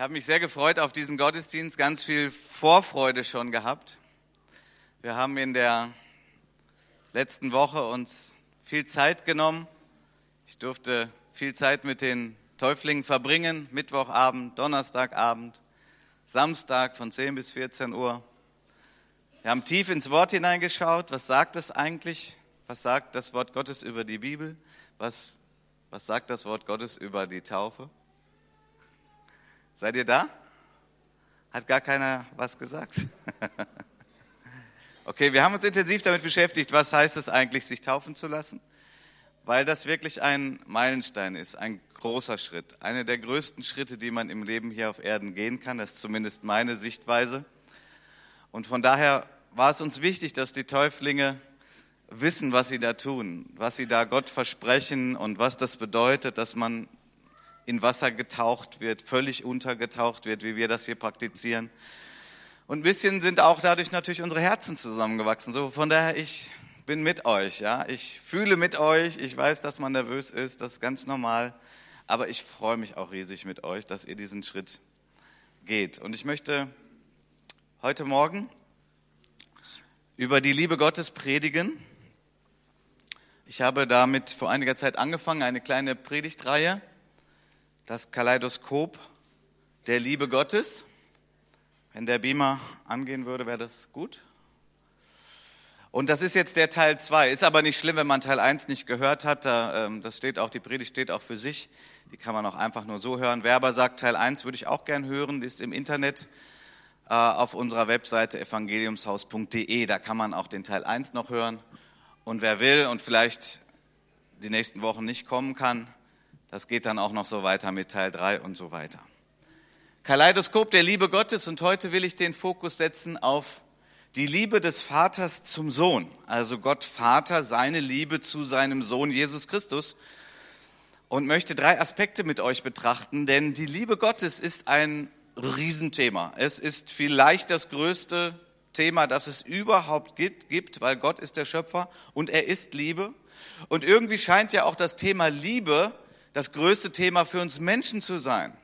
Ich habe mich sehr gefreut auf diesen Gottesdienst, ganz viel Vorfreude schon gehabt. Wir haben in der letzten Woche uns viel Zeit genommen. Ich durfte viel Zeit mit den Täuflingen verbringen, Mittwochabend, Donnerstagabend, Samstag von 10 bis 14 Uhr. Wir haben tief ins Wort hineingeschaut. Was sagt es eigentlich? Was sagt das Wort Gottes über die Bibel? Was, was sagt das Wort Gottes über die Taufe? Seid ihr da? Hat gar keiner was gesagt? okay, wir haben uns intensiv damit beschäftigt, was heißt es eigentlich, sich taufen zu lassen? Weil das wirklich ein Meilenstein ist, ein großer Schritt. Einer der größten Schritte, die man im Leben hier auf Erden gehen kann. Das ist zumindest meine Sichtweise. Und von daher war es uns wichtig, dass die Täuflinge wissen, was sie da tun, was sie da Gott versprechen und was das bedeutet, dass man in Wasser getaucht wird, völlig untergetaucht wird, wie wir das hier praktizieren. Und ein bisschen sind auch dadurch natürlich unsere Herzen zusammengewachsen. So von daher, ich bin mit euch, ja. Ich fühle mit euch. Ich weiß, dass man nervös ist. Das ist ganz normal. Aber ich freue mich auch riesig mit euch, dass ihr diesen Schritt geht. Und ich möchte heute Morgen über die Liebe Gottes predigen. Ich habe damit vor einiger Zeit angefangen, eine kleine Predigtreihe das Kaleidoskop der Liebe Gottes. Wenn der Beamer angehen würde, wäre das gut. Und das ist jetzt der Teil 2. Ist aber nicht schlimm, wenn man Teil 1 nicht gehört hat. Ähm, das steht auch, die Predigt steht auch für sich. Die kann man auch einfach nur so hören. Wer aber sagt, Teil 1 würde ich auch gern hören, die ist im Internet äh, auf unserer Webseite evangeliumshaus.de. Da kann man auch den Teil 1 noch hören. Und wer will und vielleicht die nächsten Wochen nicht kommen kann, das geht dann auch noch so weiter mit Teil 3 und so weiter. Kaleidoskop der Liebe Gottes und heute will ich den Fokus setzen auf die Liebe des Vaters zum Sohn, also Gott Vater, seine Liebe zu seinem Sohn Jesus Christus und möchte drei Aspekte mit euch betrachten, denn die Liebe Gottes ist ein Riesenthema. Es ist vielleicht das größte Thema, das es überhaupt gibt, weil Gott ist der Schöpfer und er ist Liebe. Und irgendwie scheint ja auch das Thema Liebe das größte Thema für uns Menschen zu sein.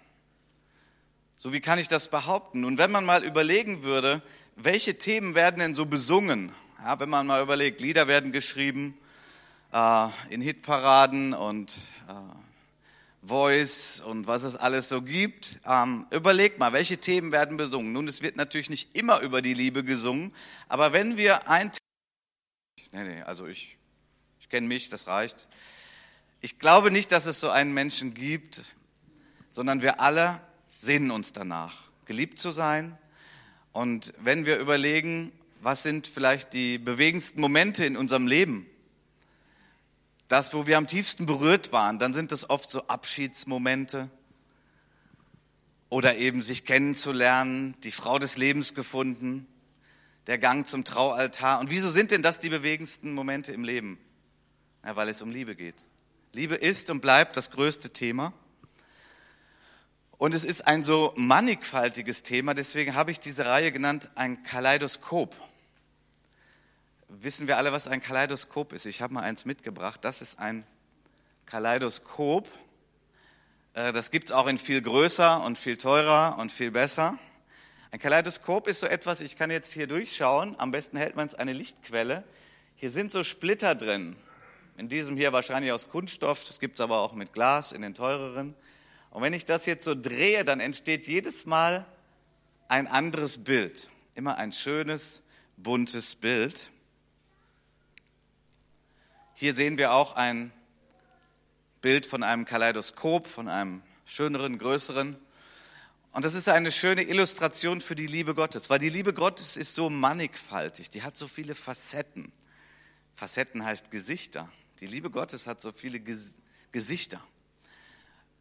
So wie kann ich das behaupten? Und wenn man mal überlegen würde, welche Themen werden denn so besungen? Ja, wenn man mal überlegt, Lieder werden geschrieben äh, in Hitparaden und äh, Voice und was es alles so gibt. Ähm, überlegt mal, welche Themen werden besungen? Nun, es wird natürlich nicht immer über die Liebe gesungen, aber wenn wir ein... Nee, nee, also ich, ich kenne mich, das reicht. Ich glaube nicht, dass es so einen Menschen gibt, sondern wir alle sehnen uns danach, geliebt zu sein. Und wenn wir überlegen, was sind vielleicht die bewegendsten Momente in unserem Leben, das, wo wir am tiefsten berührt waren, dann sind es oft so Abschiedsmomente oder eben sich kennenzulernen, die Frau des Lebens gefunden, der Gang zum Traualtar. Und wieso sind denn das die bewegendsten Momente im Leben? Ja, weil es um Liebe geht. Liebe ist und bleibt das größte Thema. Und es ist ein so mannigfaltiges Thema, deswegen habe ich diese Reihe genannt ein Kaleidoskop. Wissen wir alle, was ein Kaleidoskop ist? Ich habe mal eins mitgebracht. Das ist ein Kaleidoskop. Äh, das gibt es auch in viel größer und viel teurer und viel besser. Ein Kaleidoskop ist so etwas, ich kann jetzt hier durchschauen, am besten hält man es eine Lichtquelle. Hier sind so Splitter drin. In diesem hier wahrscheinlich aus Kunststoff, das gibt es aber auch mit Glas in den teureren. Und wenn ich das jetzt so drehe, dann entsteht jedes Mal ein anderes Bild. Immer ein schönes, buntes Bild. Hier sehen wir auch ein Bild von einem Kaleidoskop, von einem schöneren, größeren. Und das ist eine schöne Illustration für die Liebe Gottes, weil die Liebe Gottes ist so mannigfaltig, die hat so viele Facetten. Facetten heißt Gesichter. Die Liebe Gottes hat so viele Gesichter.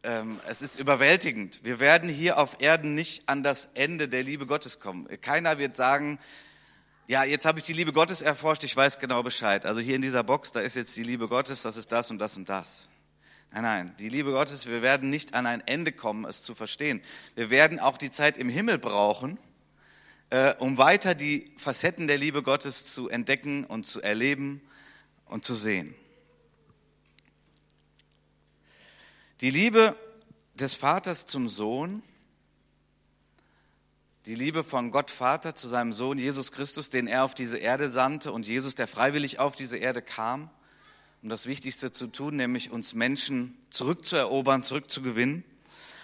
Ähm, es ist überwältigend. Wir werden hier auf Erden nicht an das Ende der Liebe Gottes kommen. Keiner wird sagen, ja, jetzt habe ich die Liebe Gottes erforscht, ich weiß genau Bescheid. Also hier in dieser Box, da ist jetzt die Liebe Gottes, das ist das und das und das. Nein, nein, die Liebe Gottes, wir werden nicht an ein Ende kommen, es zu verstehen. Wir werden auch die Zeit im Himmel brauchen, äh, um weiter die Facetten der Liebe Gottes zu entdecken und zu erleben und zu sehen. Die Liebe des Vaters zum Sohn die Liebe von Gott Vater zu seinem Sohn Jesus Christus, den er auf diese Erde sandte und Jesus, der freiwillig auf diese Erde kam, um das Wichtigste zu tun, nämlich uns Menschen zurückzuerobern, zurückzugewinnen.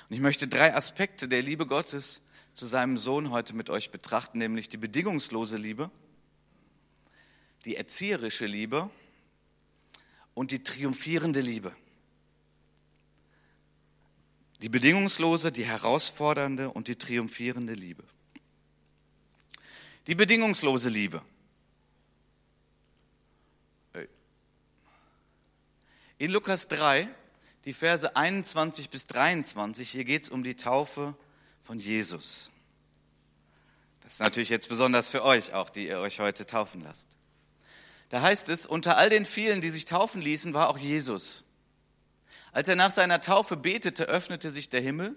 Und ich möchte drei Aspekte der Liebe Gottes zu seinem Sohn heute mit euch betrachten, nämlich die bedingungslose Liebe, die erzieherische Liebe und die triumphierende Liebe. Die bedingungslose, die herausfordernde und die triumphierende Liebe. Die bedingungslose Liebe. In Lukas 3, die Verse 21 bis 23, hier geht es um die Taufe von Jesus. Das ist natürlich jetzt besonders für euch auch, die ihr euch heute taufen lasst. Da heißt es, unter all den vielen, die sich taufen ließen, war auch Jesus. Als er nach seiner Taufe betete, öffnete sich der Himmel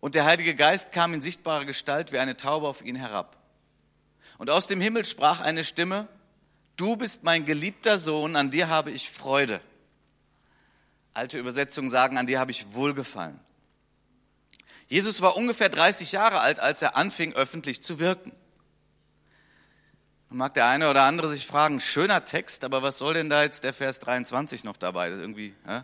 und der Heilige Geist kam in sichtbarer Gestalt wie eine Taube auf ihn herab. Und aus dem Himmel sprach eine Stimme, du bist mein geliebter Sohn, an dir habe ich Freude. Alte Übersetzungen sagen, an dir habe ich Wohlgefallen. Jesus war ungefähr 30 Jahre alt, als er anfing, öffentlich zu wirken. Mag der eine oder andere sich fragen, schöner Text, aber was soll denn da jetzt der Vers 23 noch dabei? Irgendwie, hä?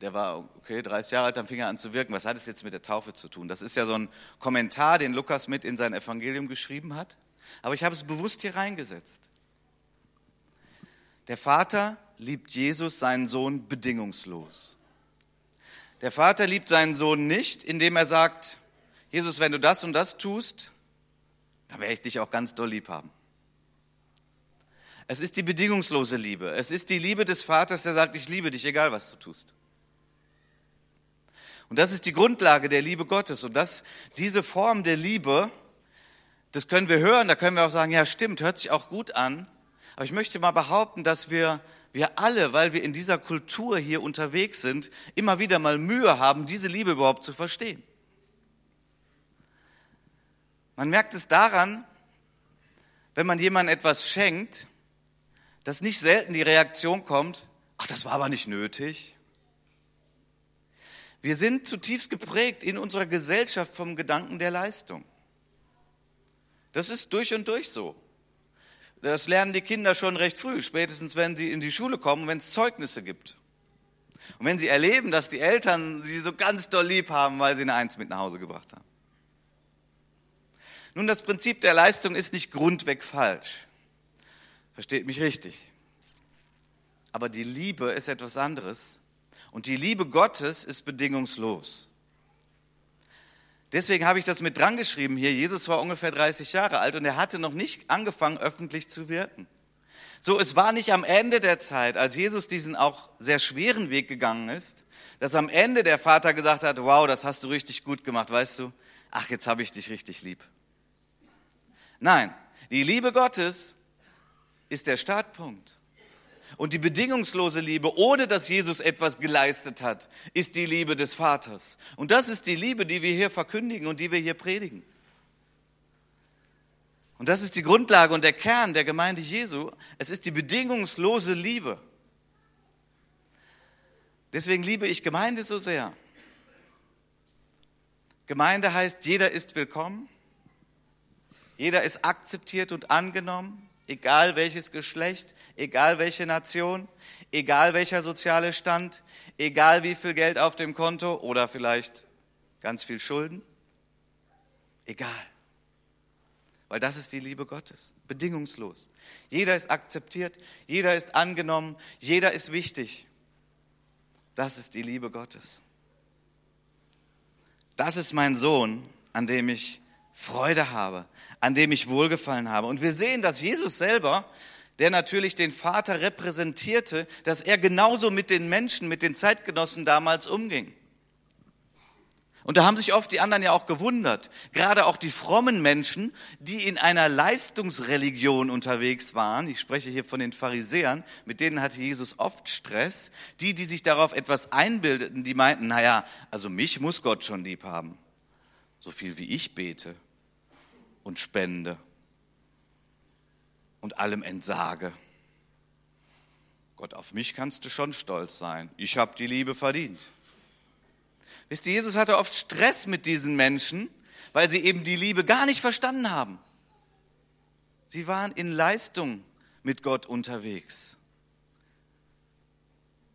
Der war, okay, 30 Jahre alt, dann fing er an zu wirken. Was hat es jetzt mit der Taufe zu tun? Das ist ja so ein Kommentar, den Lukas mit in sein Evangelium geschrieben hat. Aber ich habe es bewusst hier reingesetzt. Der Vater liebt Jesus, seinen Sohn, bedingungslos. Der Vater liebt seinen Sohn nicht, indem er sagt, Jesus, wenn du das und das tust, dann werde ich dich auch ganz doll lieb haben. Es ist die bedingungslose Liebe. Es ist die Liebe des Vaters, der sagt, ich liebe dich, egal was du tust. Und das ist die Grundlage der Liebe Gottes. Und das, diese Form der Liebe, das können wir hören, da können wir auch sagen, ja stimmt, hört sich auch gut an. Aber ich möchte mal behaupten, dass wir, wir alle, weil wir in dieser Kultur hier unterwegs sind, immer wieder mal Mühe haben, diese Liebe überhaupt zu verstehen. Man merkt es daran, wenn man jemandem etwas schenkt, dass nicht selten die Reaktion kommt, ach, das war aber nicht nötig. Wir sind zutiefst geprägt in unserer Gesellschaft vom Gedanken der Leistung. Das ist durch und durch so. Das lernen die Kinder schon recht früh, spätestens wenn sie in die Schule kommen, wenn es Zeugnisse gibt. Und wenn sie erleben, dass die Eltern sie so ganz doll lieb haben, weil sie eine Eins mit nach Hause gebracht haben. Nun, das Prinzip der Leistung ist nicht grundweg falsch. Versteht mich richtig. Aber die Liebe ist etwas anderes. Und die Liebe Gottes ist bedingungslos. Deswegen habe ich das mit dran geschrieben hier. Jesus war ungefähr 30 Jahre alt und er hatte noch nicht angefangen, öffentlich zu wirken. So, es war nicht am Ende der Zeit, als Jesus diesen auch sehr schweren Weg gegangen ist, dass am Ende der Vater gesagt hat, wow, das hast du richtig gut gemacht, weißt du? Ach, jetzt habe ich dich richtig lieb. Nein, die Liebe Gottes ist der Startpunkt. Und die bedingungslose Liebe, ohne dass Jesus etwas geleistet hat, ist die Liebe des Vaters. Und das ist die Liebe, die wir hier verkündigen und die wir hier predigen. Und das ist die Grundlage und der Kern der Gemeinde Jesu. Es ist die bedingungslose Liebe. Deswegen liebe ich Gemeinde so sehr. Gemeinde heißt, jeder ist willkommen, jeder ist akzeptiert und angenommen, egal welches Geschlecht, egal welche Nation, egal welcher soziale Stand, egal wie viel Geld auf dem Konto oder vielleicht ganz viel Schulden. Egal. Weil das ist die Liebe Gottes, bedingungslos. Jeder ist akzeptiert, jeder ist angenommen, jeder ist wichtig. Das ist die Liebe Gottes. Das ist mein Sohn, an dem ich Freude habe, an dem ich Wohlgefallen habe. Und wir sehen, dass Jesus selber, der natürlich den Vater repräsentierte, dass er genauso mit den Menschen, mit den Zeitgenossen damals umging. Und da haben sich oft die anderen ja auch gewundert, gerade auch die frommen Menschen, die in einer Leistungsreligion unterwegs waren. Ich spreche hier von den Pharisäern, mit denen hatte Jesus oft Stress. Die, die sich darauf etwas einbildeten, die meinten, naja, also mich muss Gott schon lieb haben. So viel wie ich bete und spende und allem entsage. Gott, auf mich kannst du schon stolz sein. Ich habe die Liebe verdient. Wisst ihr, Jesus hatte oft Stress mit diesen Menschen, weil sie eben die Liebe gar nicht verstanden haben. Sie waren in Leistung mit Gott unterwegs.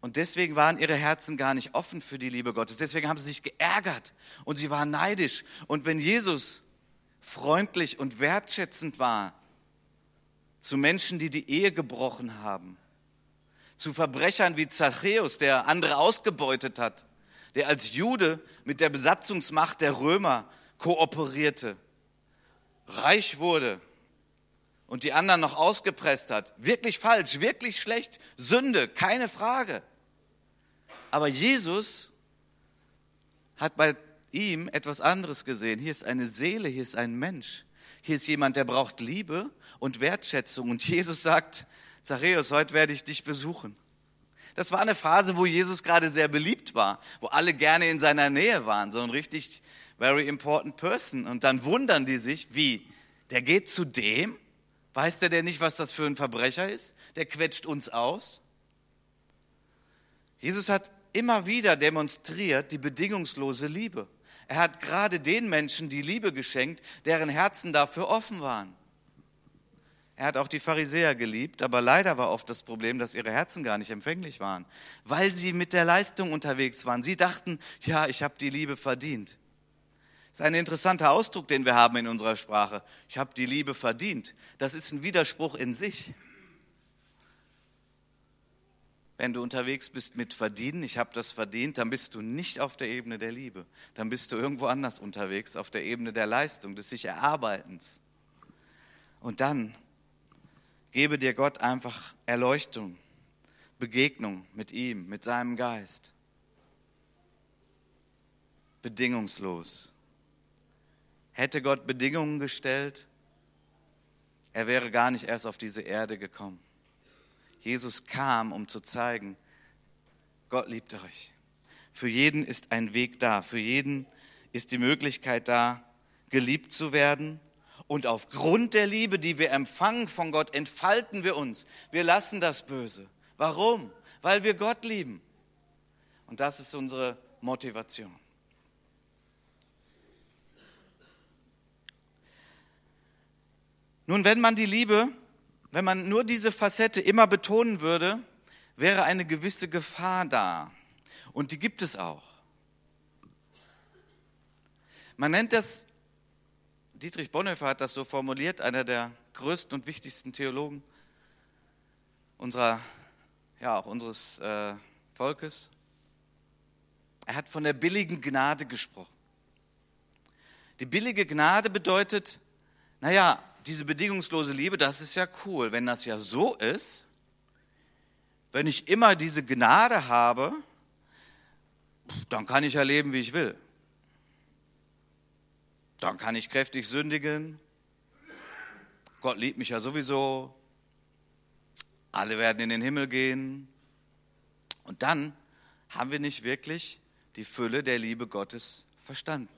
Und deswegen waren ihre Herzen gar nicht offen für die Liebe Gottes. Deswegen haben sie sich geärgert und sie waren neidisch. Und wenn Jesus freundlich und wertschätzend war zu Menschen, die die Ehe gebrochen haben, zu Verbrechern wie Zachäus, der andere ausgebeutet hat, der als Jude mit der Besatzungsmacht der Römer kooperierte, reich wurde und die anderen noch ausgepresst hat. Wirklich falsch, wirklich schlecht, Sünde, keine Frage. Aber Jesus hat bei ihm etwas anderes gesehen. Hier ist eine Seele, hier ist ein Mensch. Hier ist jemand, der braucht Liebe und Wertschätzung. Und Jesus sagt, Zachäus, heute werde ich dich besuchen. Das war eine Phase, wo Jesus gerade sehr beliebt war, wo alle gerne in seiner Nähe waren, so ein richtig very important person. Und dann wundern die sich, wie, der geht zu dem? Weiß der denn nicht, was das für ein Verbrecher ist? Der quetscht uns aus. Jesus hat immer wieder demonstriert die bedingungslose Liebe. Er hat gerade den Menschen die Liebe geschenkt, deren Herzen dafür offen waren. Er hat auch die Pharisäer geliebt, aber leider war oft das Problem, dass ihre Herzen gar nicht empfänglich waren, weil sie mit der Leistung unterwegs waren. Sie dachten, ja, ich habe die Liebe verdient. Das ist ein interessanter Ausdruck, den wir haben in unserer Sprache. Ich habe die Liebe verdient. Das ist ein Widerspruch in sich. Wenn du unterwegs bist mit verdienen, ich habe das verdient, dann bist du nicht auf der Ebene der Liebe. Dann bist du irgendwo anders unterwegs, auf der Ebene der Leistung, des sich Erarbeitens. Und dann Gebe dir Gott einfach Erleuchtung, Begegnung mit ihm, mit seinem Geist. Bedingungslos. Hätte Gott Bedingungen gestellt, er wäre gar nicht erst auf diese Erde gekommen. Jesus kam, um zu zeigen, Gott liebt euch. Für jeden ist ein Weg da, für jeden ist die Möglichkeit da, geliebt zu werden und aufgrund der Liebe, die wir empfangen von Gott, entfalten wir uns. Wir lassen das Böse. Warum? Weil wir Gott lieben. Und das ist unsere Motivation. Nun, wenn man die Liebe, wenn man nur diese Facette immer betonen würde, wäre eine gewisse Gefahr da. Und die gibt es auch. Man nennt das Dietrich Bonhoeffer hat das so formuliert, einer der größten und wichtigsten Theologen unserer, ja, auch unseres äh, Volkes. Er hat von der billigen Gnade gesprochen. Die billige Gnade bedeutet, naja, diese bedingungslose Liebe, das ist ja cool. Wenn das ja so ist, wenn ich immer diese Gnade habe, dann kann ich ja leben, wie ich will. Dann kann ich kräftig sündigen. Gott liebt mich ja sowieso. Alle werden in den Himmel gehen. Und dann haben wir nicht wirklich die Fülle der Liebe Gottes verstanden.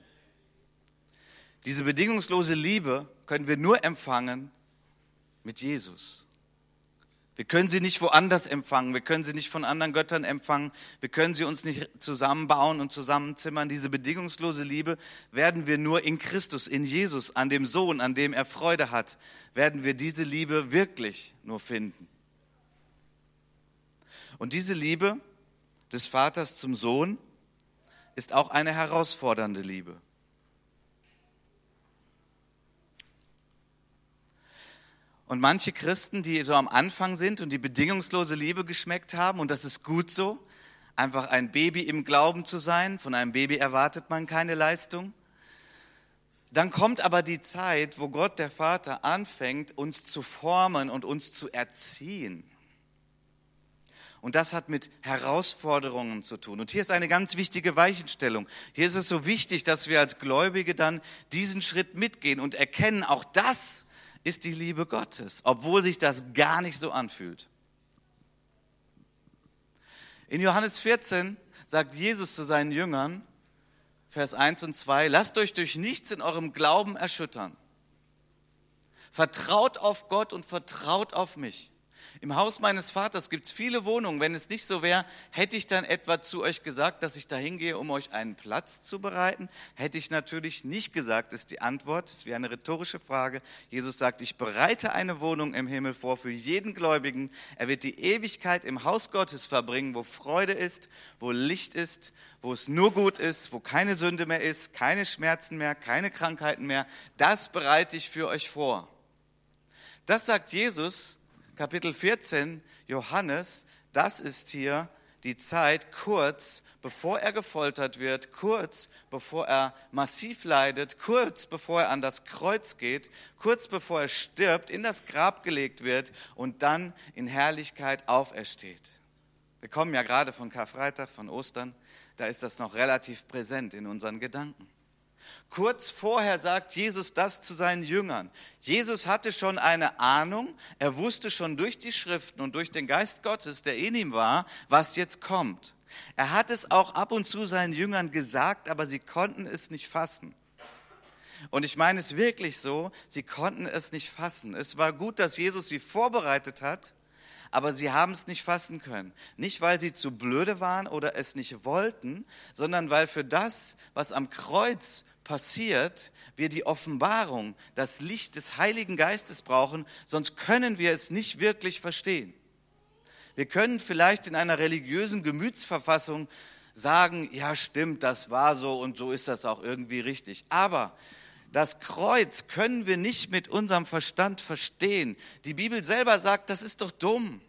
Diese bedingungslose Liebe können wir nur empfangen mit Jesus. Wir können sie nicht woanders empfangen. Wir können sie nicht von anderen Göttern empfangen. Wir können sie uns nicht zusammenbauen und zusammenzimmern. Diese bedingungslose Liebe werden wir nur in Christus, in Jesus, an dem Sohn, an dem er Freude hat, werden wir diese Liebe wirklich nur finden. Und diese Liebe des Vaters zum Sohn ist auch eine herausfordernde Liebe. Und manche Christen, die so am Anfang sind und die bedingungslose Liebe geschmeckt haben, und das ist gut so, einfach ein Baby im Glauben zu sein, von einem Baby erwartet man keine Leistung. Dann kommt aber die Zeit, wo Gott der Vater anfängt, uns zu formen und uns zu erziehen. Und das hat mit Herausforderungen zu tun. Und hier ist eine ganz wichtige Weichenstellung. Hier ist es so wichtig, dass wir als Gläubige dann diesen Schritt mitgehen und erkennen, auch das ist die Liebe Gottes, obwohl sich das gar nicht so anfühlt. In Johannes 14 sagt Jesus zu seinen Jüngern, Vers 1 und 2, lasst euch durch nichts in eurem Glauben erschüttern. Vertraut auf Gott und vertraut auf mich. Im Haus meines Vaters gibt es viele Wohnungen. Wenn es nicht so wäre, hätte ich dann etwa zu euch gesagt, dass ich da hingehe, um euch einen Platz zu bereiten? Hätte ich natürlich nicht gesagt, ist die Antwort. Das wäre eine rhetorische Frage. Jesus sagt, ich bereite eine Wohnung im Himmel vor für jeden Gläubigen. Er wird die Ewigkeit im Haus Gottes verbringen, wo Freude ist, wo Licht ist, wo es nur gut ist, wo keine Sünde mehr ist, keine Schmerzen mehr, keine Krankheiten mehr. Das bereite ich für euch vor. Das sagt Jesus Kapitel 14, Johannes, das ist hier die Zeit kurz bevor er gefoltert wird, kurz bevor er massiv leidet, kurz bevor er an das Kreuz geht, kurz bevor er stirbt, in das Grab gelegt wird und dann in Herrlichkeit aufersteht. Wir kommen ja gerade von Karfreitag, von Ostern, da ist das noch relativ präsent in unseren Gedanken. Kurz vorher sagt Jesus das zu seinen Jüngern. Jesus hatte schon eine Ahnung, er wusste schon durch die Schriften und durch den Geist Gottes, der in ihm war, was jetzt kommt. Er hat es auch ab und zu seinen Jüngern gesagt, aber sie konnten es nicht fassen. Und ich meine es wirklich so, sie konnten es nicht fassen. Es war gut, dass Jesus sie vorbereitet hat, aber sie haben es nicht fassen können. Nicht, weil sie zu blöde waren oder es nicht wollten, sondern weil für das, was am Kreuz passiert, wir die Offenbarung, das Licht des Heiligen Geistes brauchen, sonst können wir es nicht wirklich verstehen. Wir können vielleicht in einer religiösen Gemütsverfassung sagen, ja stimmt, das war so und so ist das auch irgendwie richtig. Aber das Kreuz können wir nicht mit unserem Verstand verstehen. Die Bibel selber sagt, das ist doch dumm.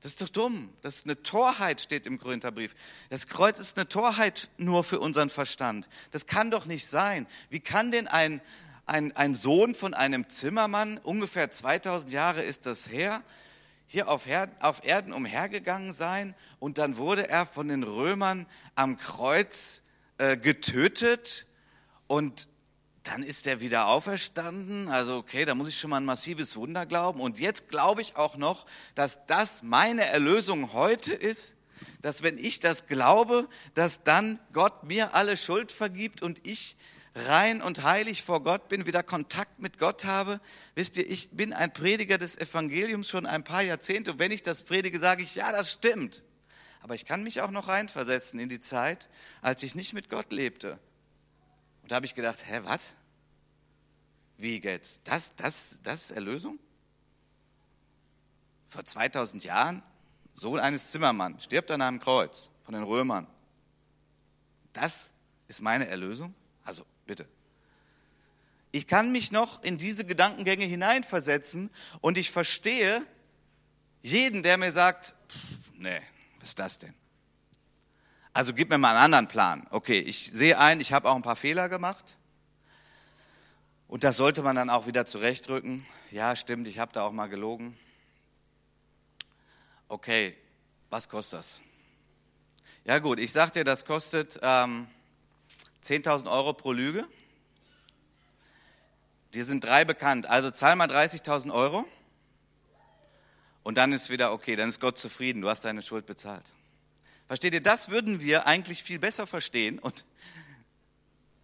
Das ist doch dumm. Das ist eine Torheit, steht im Korintherbrief. Das Kreuz ist eine Torheit nur für unseren Verstand. Das kann doch nicht sein. Wie kann denn ein, ein, ein Sohn von einem Zimmermann, ungefähr 2000 Jahre ist das her, hier auf, Her auf Erden umhergegangen sein und dann wurde er von den Römern am Kreuz äh, getötet und dann ist er wieder auferstanden. Also okay, da muss ich schon mal ein massives Wunder glauben. Und jetzt glaube ich auch noch, dass das meine Erlösung heute ist. Dass wenn ich das glaube, dass dann Gott mir alle Schuld vergibt und ich rein und heilig vor Gott bin, wieder Kontakt mit Gott habe. Wisst ihr, ich bin ein Prediger des Evangeliums schon ein paar Jahrzehnte. Und wenn ich das predige, sage ich, ja, das stimmt. Aber ich kann mich auch noch reinversetzen in die Zeit, als ich nicht mit Gott lebte. Und da habe ich gedacht, hä, was? Wie geht's? Das, das, das ist Erlösung? Vor 2000 Jahren, Sohn eines Zimmermanns, stirbt an einem Kreuz von den Römern. Das ist meine Erlösung? Also bitte. Ich kann mich noch in diese Gedankengänge hineinversetzen und ich verstehe jeden, der mir sagt, pff, nee, was ist das denn? Also gib mir mal einen anderen Plan. Okay, ich sehe ein, ich habe auch ein paar Fehler gemacht. Und das sollte man dann auch wieder zurechtrücken. Ja, stimmt, ich habe da auch mal gelogen. Okay, was kostet das? Ja gut, ich sage dir, das kostet ähm, 10.000 Euro pro Lüge. Dir sind drei bekannt, also zahl mal 30.000 Euro. Und dann ist wieder okay, dann ist Gott zufrieden, du hast deine Schuld bezahlt. Versteht ihr, das würden wir eigentlich viel besser verstehen und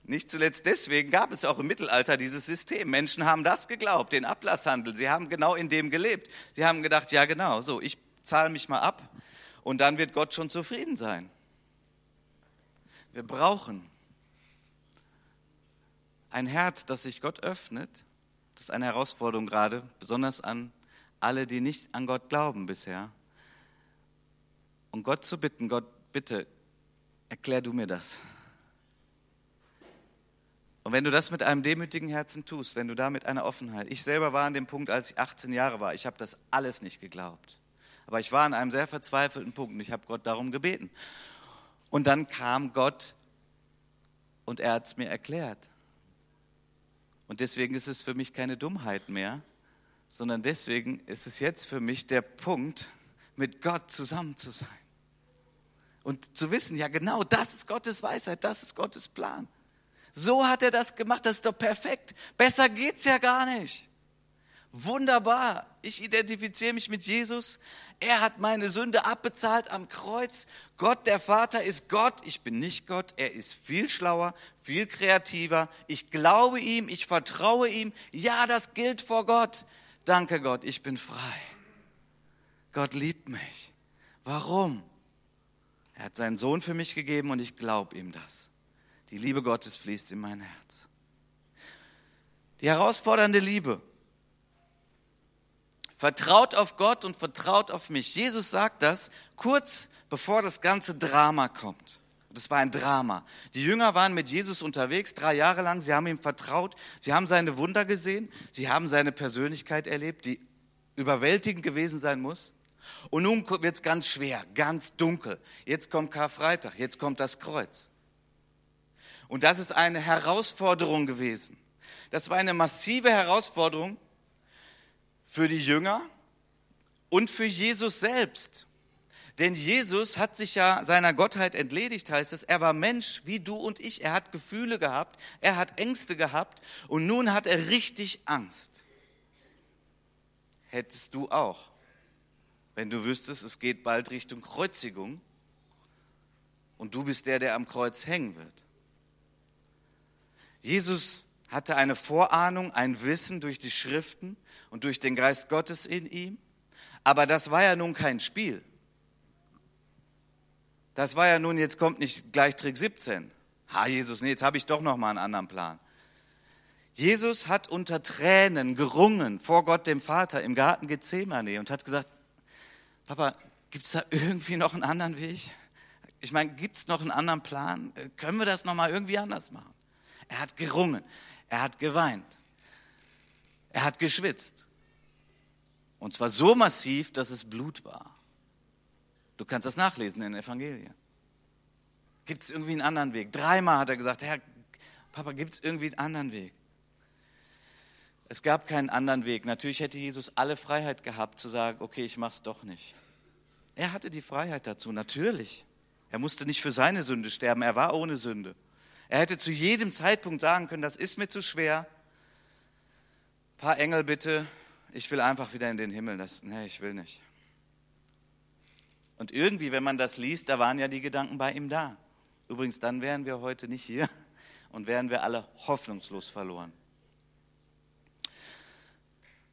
nicht zuletzt deswegen gab es auch im Mittelalter dieses System. Menschen haben das geglaubt, den Ablasshandel. Sie haben genau in dem gelebt. Sie haben gedacht, ja genau, so, ich zahle mich mal ab und dann wird Gott schon zufrieden sein. Wir brauchen ein Herz, das sich Gott öffnet. Das ist eine Herausforderung gerade, besonders an alle, die nicht an Gott glauben bisher. Und Gott zu bitten, Gott, bitte, erklär du mir das. Und wenn du das mit einem demütigen Herzen tust, wenn du da mit einer Offenheit, ich selber war an dem Punkt, als ich 18 Jahre war, ich habe das alles nicht geglaubt. Aber ich war an einem sehr verzweifelten Punkt und ich habe Gott darum gebeten. Und dann kam Gott und er hat es mir erklärt. Und deswegen ist es für mich keine Dummheit mehr, sondern deswegen ist es jetzt für mich der Punkt, mit Gott zusammen zu sein. Und zu wissen, ja genau, das ist Gottes Weisheit, das ist Gottes Plan. So hat er das gemacht, das ist doch perfekt. Besser geht's ja gar nicht. Wunderbar. Ich identifiziere mich mit Jesus. Er hat meine Sünde abbezahlt am Kreuz. Gott, der Vater, ist Gott. Ich bin nicht Gott. Er ist viel schlauer, viel kreativer. Ich glaube ihm, ich vertraue ihm. Ja, das gilt vor Gott. Danke Gott, ich bin frei. Gott liebt mich. Warum? Er hat seinen Sohn für mich gegeben und ich glaube ihm das. Die Liebe Gottes fließt in mein Herz. Die herausfordernde Liebe. Vertraut auf Gott und vertraut auf mich. Jesus sagt das kurz bevor das ganze Drama kommt. Das war ein Drama. Die Jünger waren mit Jesus unterwegs, drei Jahre lang. Sie haben ihm vertraut. Sie haben seine Wunder gesehen. Sie haben seine Persönlichkeit erlebt, die überwältigend gewesen sein muss. Und nun wird es ganz schwer, ganz dunkel. Jetzt kommt Karfreitag, jetzt kommt das Kreuz. Und das ist eine Herausforderung gewesen. Das war eine massive Herausforderung für die Jünger und für Jesus selbst. Denn Jesus hat sich ja seiner Gottheit entledigt, heißt es. Er war Mensch wie du und ich. Er hat Gefühle gehabt, er hat Ängste gehabt und nun hat er richtig Angst. Hättest du auch, wenn du wüsstest, es geht bald Richtung Kreuzigung und du bist der, der am Kreuz hängen wird. Jesus hatte eine Vorahnung, ein Wissen durch die Schriften und durch den Geist Gottes in ihm. Aber das war ja nun kein Spiel. Das war ja nun, jetzt kommt nicht gleich Trick 17. Ha, Jesus, nee, jetzt habe ich doch noch mal einen anderen Plan. Jesus hat unter Tränen gerungen vor Gott dem Vater im Garten Gethsemane und hat gesagt, Papa, gibt es da irgendwie noch einen anderen Weg? Ich meine, gibt es noch einen anderen Plan? Können wir das noch mal irgendwie anders machen? Er hat gerungen, er hat geweint, er hat geschwitzt. Und zwar so massiv, dass es Blut war. Du kannst das nachlesen in den Evangelien. Gibt es irgendwie einen anderen Weg? Dreimal hat er gesagt, Herr, Papa, gibt es irgendwie einen anderen Weg? Es gab keinen anderen Weg. Natürlich hätte Jesus alle Freiheit gehabt zu sagen, okay, ich mach's doch nicht. Er hatte die Freiheit dazu, natürlich. Er musste nicht für seine Sünde sterben, er war ohne Sünde. Er hätte zu jedem Zeitpunkt sagen können, das ist mir zu schwer. Ein paar Engel bitte, ich will einfach wieder in den Himmel. Das, nee, ich will nicht. Und irgendwie, wenn man das liest, da waren ja die Gedanken bei ihm da. Übrigens, dann wären wir heute nicht hier und wären wir alle hoffnungslos verloren.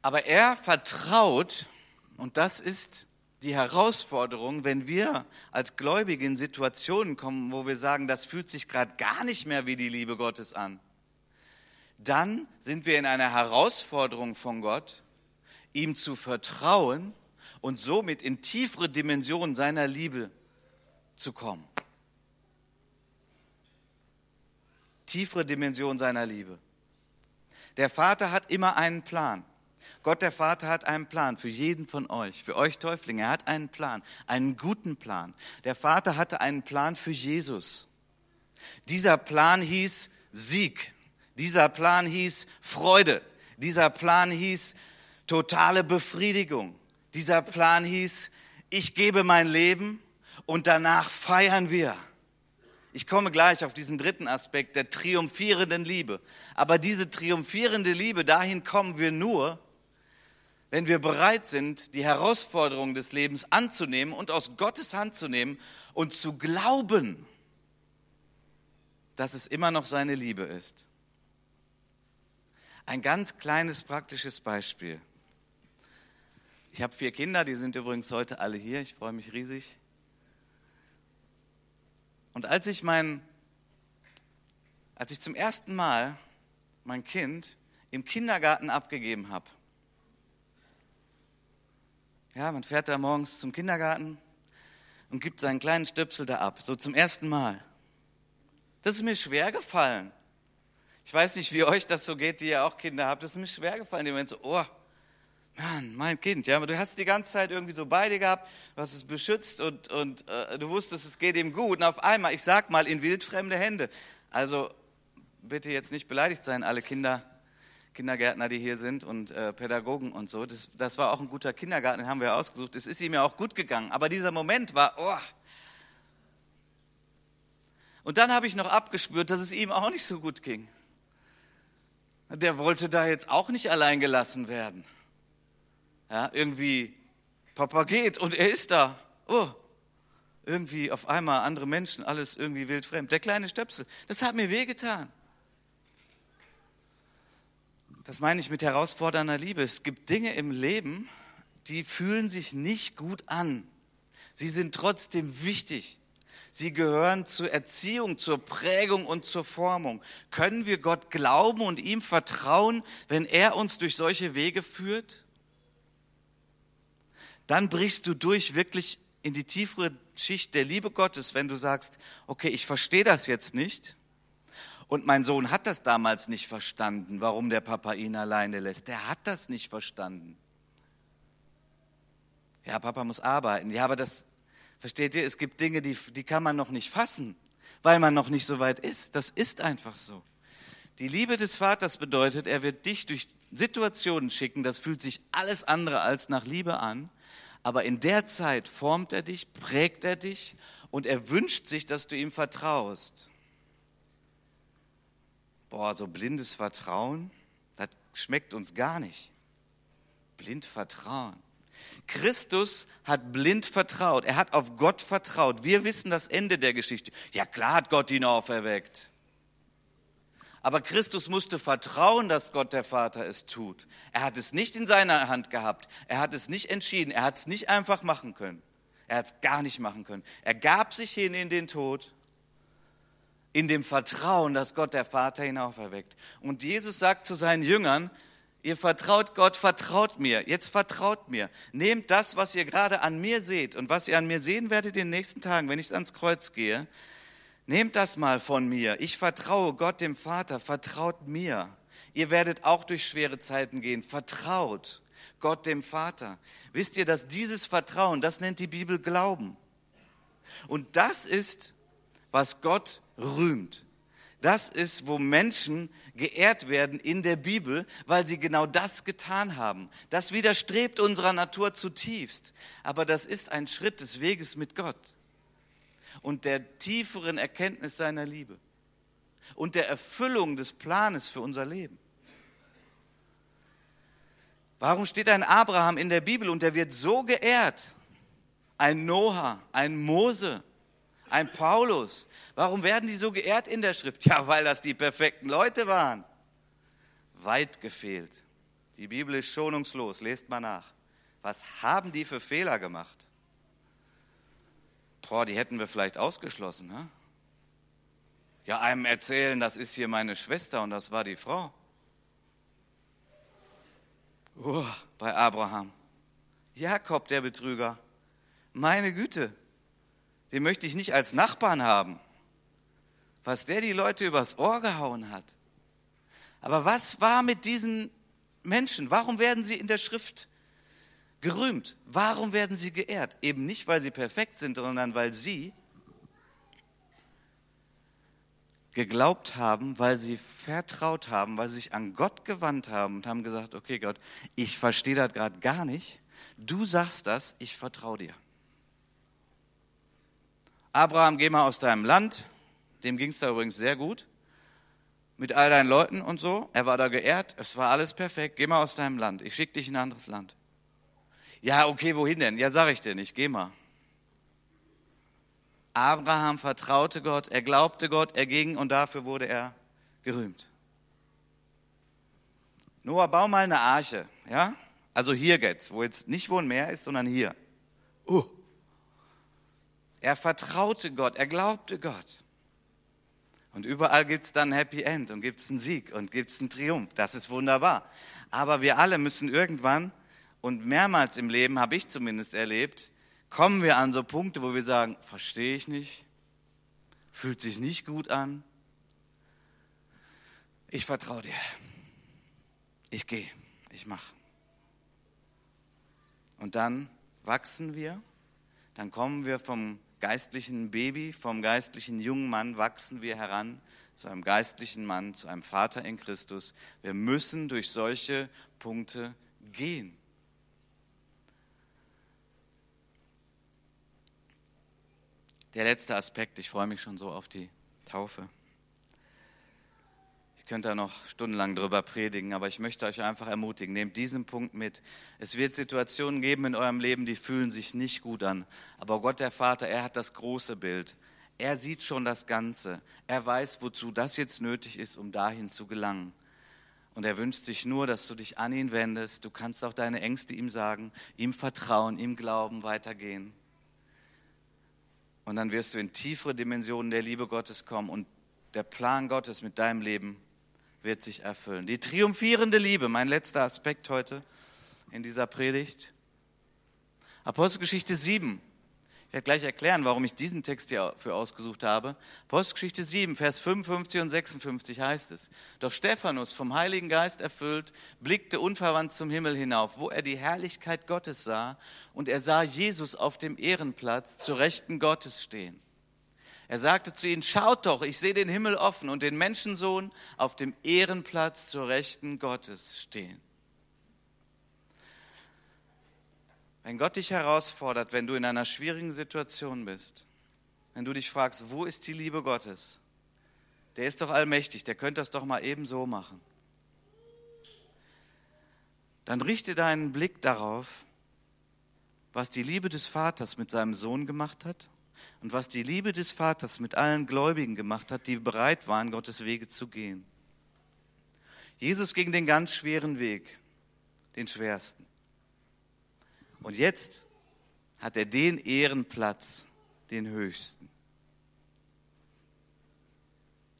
Aber er vertraut, und das ist die Herausforderung, wenn wir als Gläubige in Situationen kommen, wo wir sagen, das fühlt sich gerade gar nicht mehr wie die Liebe Gottes an, dann sind wir in einer Herausforderung von Gott, ihm zu vertrauen und somit in tiefere Dimensionen seiner Liebe zu kommen. Tiefere Dimension seiner Liebe. Der Vater hat immer einen Plan. Gott der Vater hat einen Plan für jeden von euch, für euch Täuflinge. Er hat einen Plan, einen guten Plan. Der Vater hatte einen Plan für Jesus. Dieser Plan hieß Sieg. Dieser Plan hieß Freude. Dieser Plan hieß totale Befriedigung. Dieser Plan hieß, ich gebe mein Leben und danach feiern wir. Ich komme gleich auf diesen dritten Aspekt der triumphierenden Liebe. Aber diese triumphierende Liebe, dahin kommen wir nur, wenn wir bereit sind, die Herausforderungen des Lebens anzunehmen und aus Gottes Hand zu nehmen und zu glauben, dass es immer noch seine Liebe ist. Ein ganz kleines praktisches Beispiel. Ich habe vier Kinder, die sind übrigens heute alle hier. Ich freue mich riesig. Und als ich mein, als ich zum ersten Mal mein Kind im Kindergarten abgegeben habe, ja, man fährt da morgens zum Kindergarten und gibt seinen kleinen Stöpsel da ab, so zum ersten Mal. Das ist mir schwer gefallen. Ich weiß nicht, wie euch das so geht, die ihr auch Kinder habt. Das ist mir schwer gefallen. Die Moment so, oh, Mann, mein Kind, ja, aber du hast die ganze Zeit irgendwie so beide gehabt, du hast es beschützt und, und äh, du wusstest, es geht ihm gut. Und auf einmal, ich sag mal, in wildfremde Hände. Also bitte jetzt nicht beleidigt sein, alle Kinder, Kindergärtner, die hier sind und äh, Pädagogen und so. Das, das war auch ein guter Kindergarten, den haben wir ausgesucht. Es ist ihm ja auch gut gegangen. Aber dieser Moment war, oh. Und dann habe ich noch abgespürt, dass es ihm auch nicht so gut ging. Der wollte da jetzt auch nicht allein gelassen werden. Ja, irgendwie, Papa geht und er ist da. Oh, irgendwie auf einmal andere Menschen, alles irgendwie wildfremd. Der kleine Stöpsel, das hat mir wehgetan. Das meine ich mit herausfordernder Liebe. Es gibt Dinge im Leben, die fühlen sich nicht gut an. Sie sind trotzdem wichtig. Sie gehören zur Erziehung, zur Prägung und zur Formung. Können wir Gott glauben und ihm vertrauen, wenn er uns durch solche Wege führt? Dann brichst du durch wirklich in die tiefere Schicht der Liebe Gottes, wenn du sagst, okay, ich verstehe das jetzt nicht. Und mein Sohn hat das damals nicht verstanden, warum der Papa ihn alleine lässt. Der hat das nicht verstanden. Ja, Papa muss arbeiten. Ja, aber das, versteht ihr, es gibt Dinge, die, die kann man noch nicht fassen, weil man noch nicht so weit ist. Das ist einfach so. Die Liebe des Vaters bedeutet, er wird dich durch Situationen schicken, das fühlt sich alles andere als nach Liebe an, aber in der Zeit formt er dich, prägt er dich und er wünscht sich, dass du ihm vertraust. Boah, so blindes Vertrauen, das schmeckt uns gar nicht. Blind Vertrauen. Christus hat blind vertraut. Er hat auf Gott vertraut. Wir wissen das Ende der Geschichte. Ja klar hat Gott ihn auferweckt. Aber Christus musste vertrauen, dass Gott der Vater es tut. Er hat es nicht in seiner Hand gehabt. Er hat es nicht entschieden. Er hat es nicht einfach machen können. Er hat es gar nicht machen können. Er gab sich hin in den Tod, in dem Vertrauen, dass Gott der Vater ihn auferweckt. Und Jesus sagt zu seinen Jüngern, Ihr vertraut Gott, vertraut mir. Jetzt vertraut mir. Nehmt das, was ihr gerade an mir seht und was ihr an mir sehen werdet in den nächsten Tagen, wenn ich ans Kreuz gehe. Nehmt das mal von mir. Ich vertraue Gott dem Vater. Vertraut mir. Ihr werdet auch durch schwere Zeiten gehen. Vertraut Gott dem Vater. Wisst ihr, dass dieses Vertrauen, das nennt die Bibel Glauben. Und das ist, was Gott rühmt. Das ist, wo Menschen geehrt werden in der Bibel, weil sie genau das getan haben. Das widerstrebt unserer Natur zutiefst. Aber das ist ein Schritt des Weges mit Gott und der tieferen Erkenntnis seiner Liebe und der Erfüllung des Planes für unser Leben. Warum steht ein Abraham in der Bibel und er wird so geehrt? Ein Noah, ein Mose, ein Paulus. Warum werden die so geehrt in der Schrift? Ja, weil das die perfekten Leute waren. Weit gefehlt. Die Bibel ist schonungslos, lest mal nach. Was haben die für Fehler gemacht? Boah, die hätten wir vielleicht ausgeschlossen. Ne? Ja, einem erzählen, das ist hier meine Schwester und das war die Frau. Oh, bei Abraham. Jakob, der Betrüger. Meine Güte, den möchte ich nicht als Nachbarn haben. Was der die Leute übers Ohr gehauen hat. Aber was war mit diesen Menschen? Warum werden sie in der Schrift gerühmt? Warum werden sie geehrt? Eben nicht, weil sie perfekt sind, sondern weil sie geglaubt haben, weil sie vertraut haben, weil sie sich an Gott gewandt haben und haben gesagt, okay Gott, ich verstehe das gerade gar nicht. Du sagst das, ich vertraue dir. Abraham, geh mal aus deinem Land. Dem ging es da übrigens sehr gut. Mit all deinen Leuten und so. Er war da geehrt. Es war alles perfekt. Geh mal aus deinem Land. Ich schicke dich in ein anderes Land. Ja, okay, wohin denn? Ja, sag ich dir nicht. Geh mal. Abraham vertraute Gott. Er glaubte Gott. Er ging und dafür wurde er gerühmt. Noah, bau mal eine Arche. Ja? Also hier geht's, wo jetzt nicht wo ein Meer ist, sondern hier. Uh. Er vertraute Gott, er glaubte Gott. Und überall gibt es dann ein Happy End und gibt es einen Sieg und gibt es einen Triumph. Das ist wunderbar. Aber wir alle müssen irgendwann, und mehrmals im Leben habe ich zumindest erlebt, kommen wir an so Punkte, wo wir sagen, verstehe ich nicht, fühlt sich nicht gut an. Ich vertraue dir. Ich gehe, ich mache. Und dann wachsen wir, dann kommen wir vom geistlichen Baby, vom geistlichen jungen Mann wachsen wir heran zu einem geistlichen Mann, zu einem Vater in Christus. Wir müssen durch solche Punkte gehen. Der letzte Aspekt, ich freue mich schon so auf die Taufe. Könnte da noch stundenlang drüber predigen, aber ich möchte euch einfach ermutigen, nehmt diesen Punkt mit. Es wird Situationen geben in eurem Leben, die fühlen sich nicht gut an. Aber Gott der Vater, er hat das große Bild. Er sieht schon das Ganze. Er weiß, wozu das jetzt nötig ist, um dahin zu gelangen. Und er wünscht sich nur, dass du dich an ihn wendest. Du kannst auch deine Ängste ihm sagen, ihm vertrauen, ihm glauben, weitergehen. Und dann wirst du in tiefere Dimensionen der Liebe Gottes kommen und der Plan Gottes mit deinem Leben wird sich erfüllen. Die triumphierende Liebe, mein letzter Aspekt heute in dieser Predigt. Apostelgeschichte 7. Ich werde gleich erklären, warum ich diesen Text hier für ausgesucht habe. Apostelgeschichte 7, Vers 55 und 56 heißt es. Doch Stephanus, vom Heiligen Geist erfüllt, blickte unverwandt zum Himmel hinauf, wo er die Herrlichkeit Gottes sah, und er sah Jesus auf dem Ehrenplatz zur Rechten Gottes stehen. Er sagte zu ihnen, schaut doch, ich sehe den Himmel offen und den Menschensohn auf dem Ehrenplatz zur Rechten Gottes stehen. Wenn Gott dich herausfordert, wenn du in einer schwierigen Situation bist, wenn du dich fragst, wo ist die Liebe Gottes? Der ist doch allmächtig, der könnte das doch mal eben so machen. Dann richte deinen Blick darauf, was die Liebe des Vaters mit seinem Sohn gemacht hat und was die Liebe des Vaters mit allen Gläubigen gemacht hat, die bereit waren, Gottes Wege zu gehen. Jesus ging den ganz schweren Weg, den schwersten. Und jetzt hat er den Ehrenplatz, den höchsten.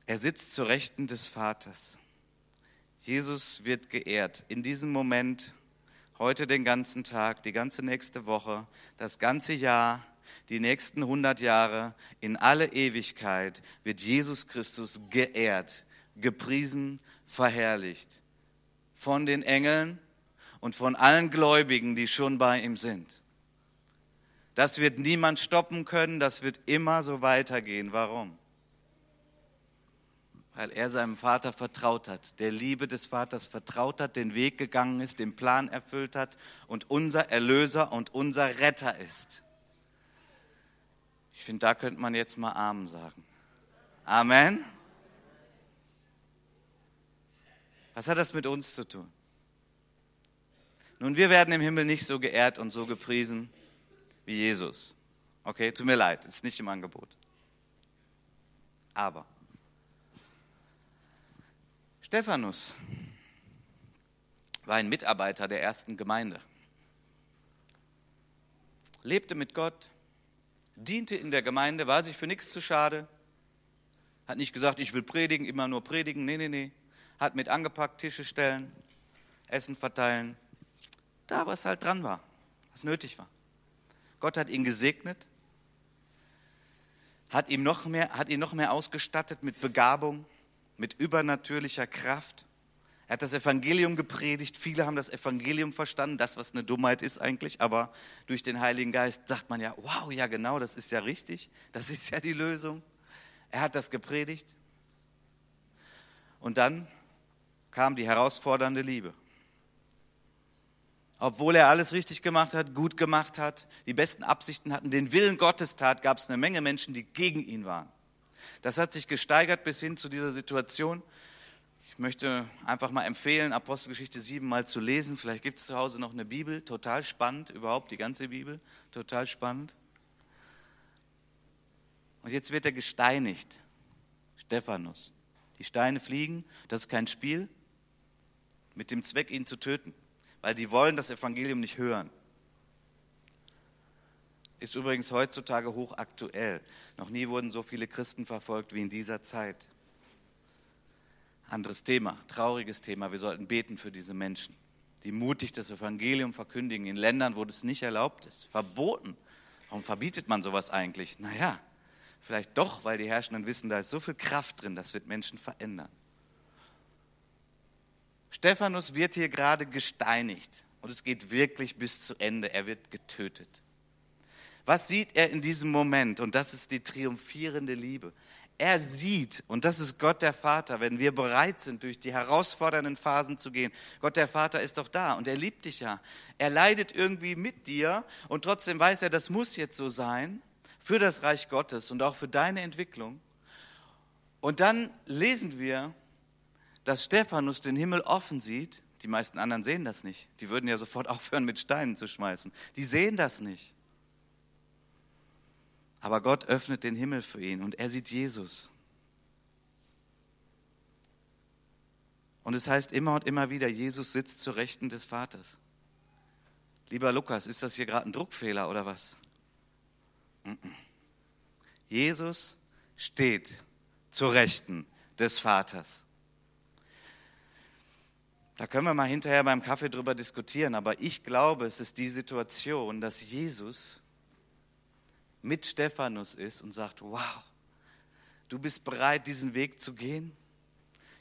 Er sitzt zur Rechten des Vaters. Jesus wird geehrt. In diesem Moment, heute den ganzen Tag, die ganze nächste Woche, das ganze Jahr, die nächsten 100 Jahre, in alle Ewigkeit wird Jesus Christus geehrt, gepriesen, verherrlicht. Von den Engeln, und von allen Gläubigen, die schon bei ihm sind. Das wird niemand stoppen können, das wird immer so weitergehen. Warum? Weil er seinem Vater vertraut hat, der Liebe des Vaters vertraut hat, den Weg gegangen ist, den Plan erfüllt hat und unser Erlöser und unser Retter ist. Ich finde, da könnte man jetzt mal Amen sagen. Amen. Was hat das mit uns zu tun? Nun, wir werden im Himmel nicht so geehrt und so gepriesen wie Jesus. Okay, tut mir leid, ist nicht im Angebot. Aber Stephanus war ein Mitarbeiter der ersten Gemeinde, lebte mit Gott, diente in der Gemeinde, war sich für nichts zu schade, hat nicht gesagt, ich will predigen, immer nur predigen, nee, nee, nee, hat mit angepackt, Tische stellen, Essen verteilen, da, was halt dran war, was nötig war. Gott hat ihn gesegnet, hat, ihm noch mehr, hat ihn noch mehr ausgestattet mit Begabung, mit übernatürlicher Kraft. Er hat das Evangelium gepredigt. Viele haben das Evangelium verstanden, das, was eine Dummheit ist eigentlich, aber durch den Heiligen Geist sagt man ja, wow, ja genau, das ist ja richtig, das ist ja die Lösung. Er hat das gepredigt. Und dann kam die herausfordernde Liebe obwohl er alles richtig gemacht hat, gut gemacht hat, die besten Absichten hatten, den Willen Gottes tat, gab es eine Menge Menschen, die gegen ihn waren. Das hat sich gesteigert bis hin zu dieser Situation. Ich möchte einfach mal empfehlen, Apostelgeschichte 7 mal zu lesen. Vielleicht gibt es zu Hause noch eine Bibel. Total spannend, überhaupt die ganze Bibel. Total spannend. Und jetzt wird er gesteinigt. Stephanus. Die Steine fliegen, das ist kein Spiel, mit dem Zweck, ihn zu töten weil die wollen das Evangelium nicht hören. Ist übrigens heutzutage hochaktuell. Noch nie wurden so viele Christen verfolgt wie in dieser Zeit. Anderes Thema, trauriges Thema. Wir sollten beten für diese Menschen, die mutig das Evangelium verkündigen in Ländern, wo das nicht erlaubt ist, verboten. Warum verbietet man sowas eigentlich? Naja, vielleicht doch, weil die Herrschenden wissen, da ist so viel Kraft drin, das wird Menschen verändern. Stephanus wird hier gerade gesteinigt und es geht wirklich bis zu Ende. Er wird getötet. Was sieht er in diesem Moment? Und das ist die triumphierende Liebe. Er sieht, und das ist Gott der Vater, wenn wir bereit sind, durch die herausfordernden Phasen zu gehen. Gott der Vater ist doch da und er liebt dich ja. Er leidet irgendwie mit dir und trotzdem weiß er, das muss jetzt so sein für das Reich Gottes und auch für deine Entwicklung. Und dann lesen wir, dass Stephanus den Himmel offen sieht, die meisten anderen sehen das nicht. Die würden ja sofort aufhören, mit Steinen zu schmeißen. Die sehen das nicht. Aber Gott öffnet den Himmel für ihn und er sieht Jesus. Und es heißt immer und immer wieder, Jesus sitzt zu Rechten des Vaters. Lieber Lukas, ist das hier gerade ein Druckfehler oder was? Jesus steht zu Rechten des Vaters. Da können wir mal hinterher beim Kaffee drüber diskutieren, aber ich glaube, es ist die Situation, dass Jesus mit Stephanus ist und sagt, wow, du bist bereit, diesen Weg zu gehen?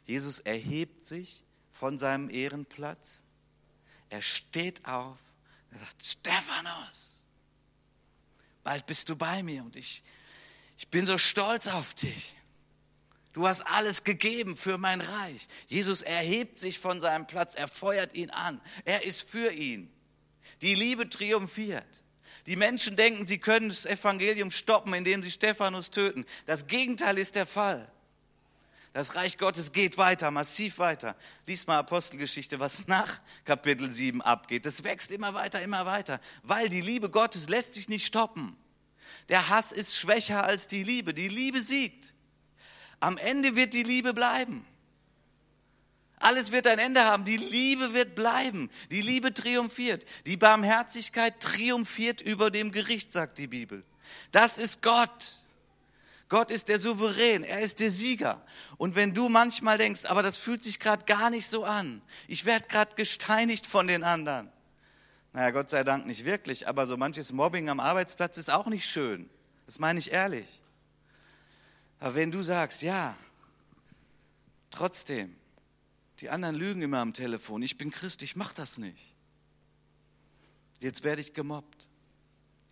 Jesus erhebt sich von seinem Ehrenplatz, er steht auf, er sagt, Stephanus, bald bist du bei mir und ich, ich bin so stolz auf dich. Du hast alles gegeben für mein Reich. Jesus erhebt sich von seinem Platz, er feuert ihn an, er ist für ihn. Die Liebe triumphiert. Die Menschen denken, sie können das Evangelium stoppen, indem sie Stephanus töten. Das Gegenteil ist der Fall. Das Reich Gottes geht weiter, massiv weiter. Lies mal Apostelgeschichte, was nach Kapitel 7 abgeht. Das wächst immer weiter, immer weiter, weil die Liebe Gottes lässt sich nicht stoppen. Der Hass ist schwächer als die Liebe. Die Liebe siegt. Am Ende wird die Liebe bleiben. Alles wird ein Ende haben. Die Liebe wird bleiben. Die Liebe triumphiert. Die Barmherzigkeit triumphiert über dem Gericht, sagt die Bibel. Das ist Gott. Gott ist der Souverän, er ist der Sieger. Und wenn du manchmal denkst, aber das fühlt sich gerade gar nicht so an, ich werde gerade gesteinigt von den anderen. Naja, Gott sei Dank nicht wirklich, aber so manches Mobbing am Arbeitsplatz ist auch nicht schön. Das meine ich ehrlich. Aber wenn du sagst, ja, trotzdem, die anderen lügen immer am Telefon, ich bin Christ, ich mache das nicht. Jetzt werde ich gemobbt.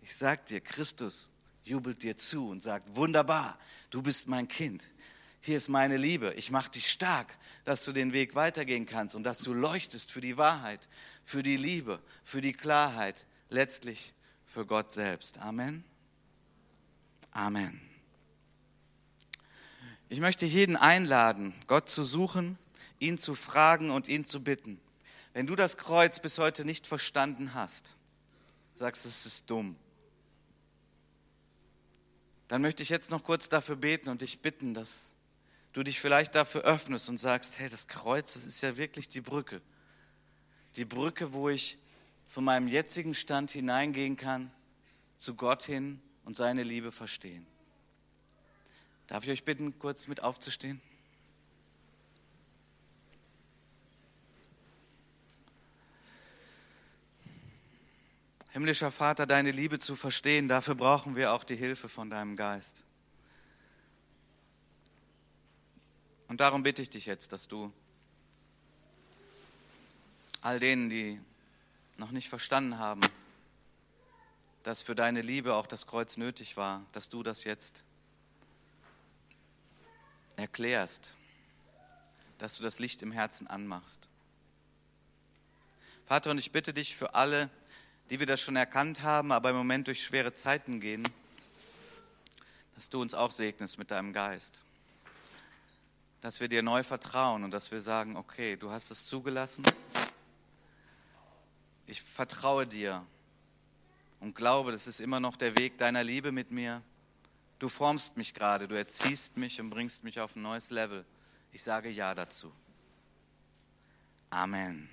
Ich sag dir, Christus jubelt dir zu und sagt, wunderbar, du bist mein Kind. Hier ist meine Liebe. Ich mache dich stark, dass du den Weg weitergehen kannst und dass du leuchtest für die Wahrheit, für die Liebe, für die Klarheit, letztlich für Gott selbst. Amen. Amen. Ich möchte jeden einladen, Gott zu suchen, ihn zu fragen und ihn zu bitten. Wenn du das Kreuz bis heute nicht verstanden hast, sagst es ist dumm, dann möchte ich jetzt noch kurz dafür beten und dich bitten, dass du dich vielleicht dafür öffnest und sagst, hey, das Kreuz, das ist ja wirklich die Brücke. Die Brücke, wo ich von meinem jetzigen Stand hineingehen kann, zu Gott hin und seine Liebe verstehen. Darf ich euch bitten, kurz mit aufzustehen? Himmlischer Vater, deine Liebe zu verstehen, dafür brauchen wir auch die Hilfe von deinem Geist. Und darum bitte ich dich jetzt, dass du all denen, die noch nicht verstanden haben, dass für deine Liebe auch das Kreuz nötig war, dass du das jetzt erklärst, dass du das Licht im Herzen anmachst. Vater, und ich bitte dich für alle, die wir das schon erkannt haben, aber im Moment durch schwere Zeiten gehen, dass du uns auch segnest mit deinem Geist. Dass wir dir neu vertrauen und dass wir sagen, okay, du hast es zugelassen. Ich vertraue dir und glaube, das ist immer noch der Weg deiner Liebe mit mir. Du formst mich gerade, du erziehst mich und bringst mich auf ein neues Level. Ich sage Ja dazu. Amen.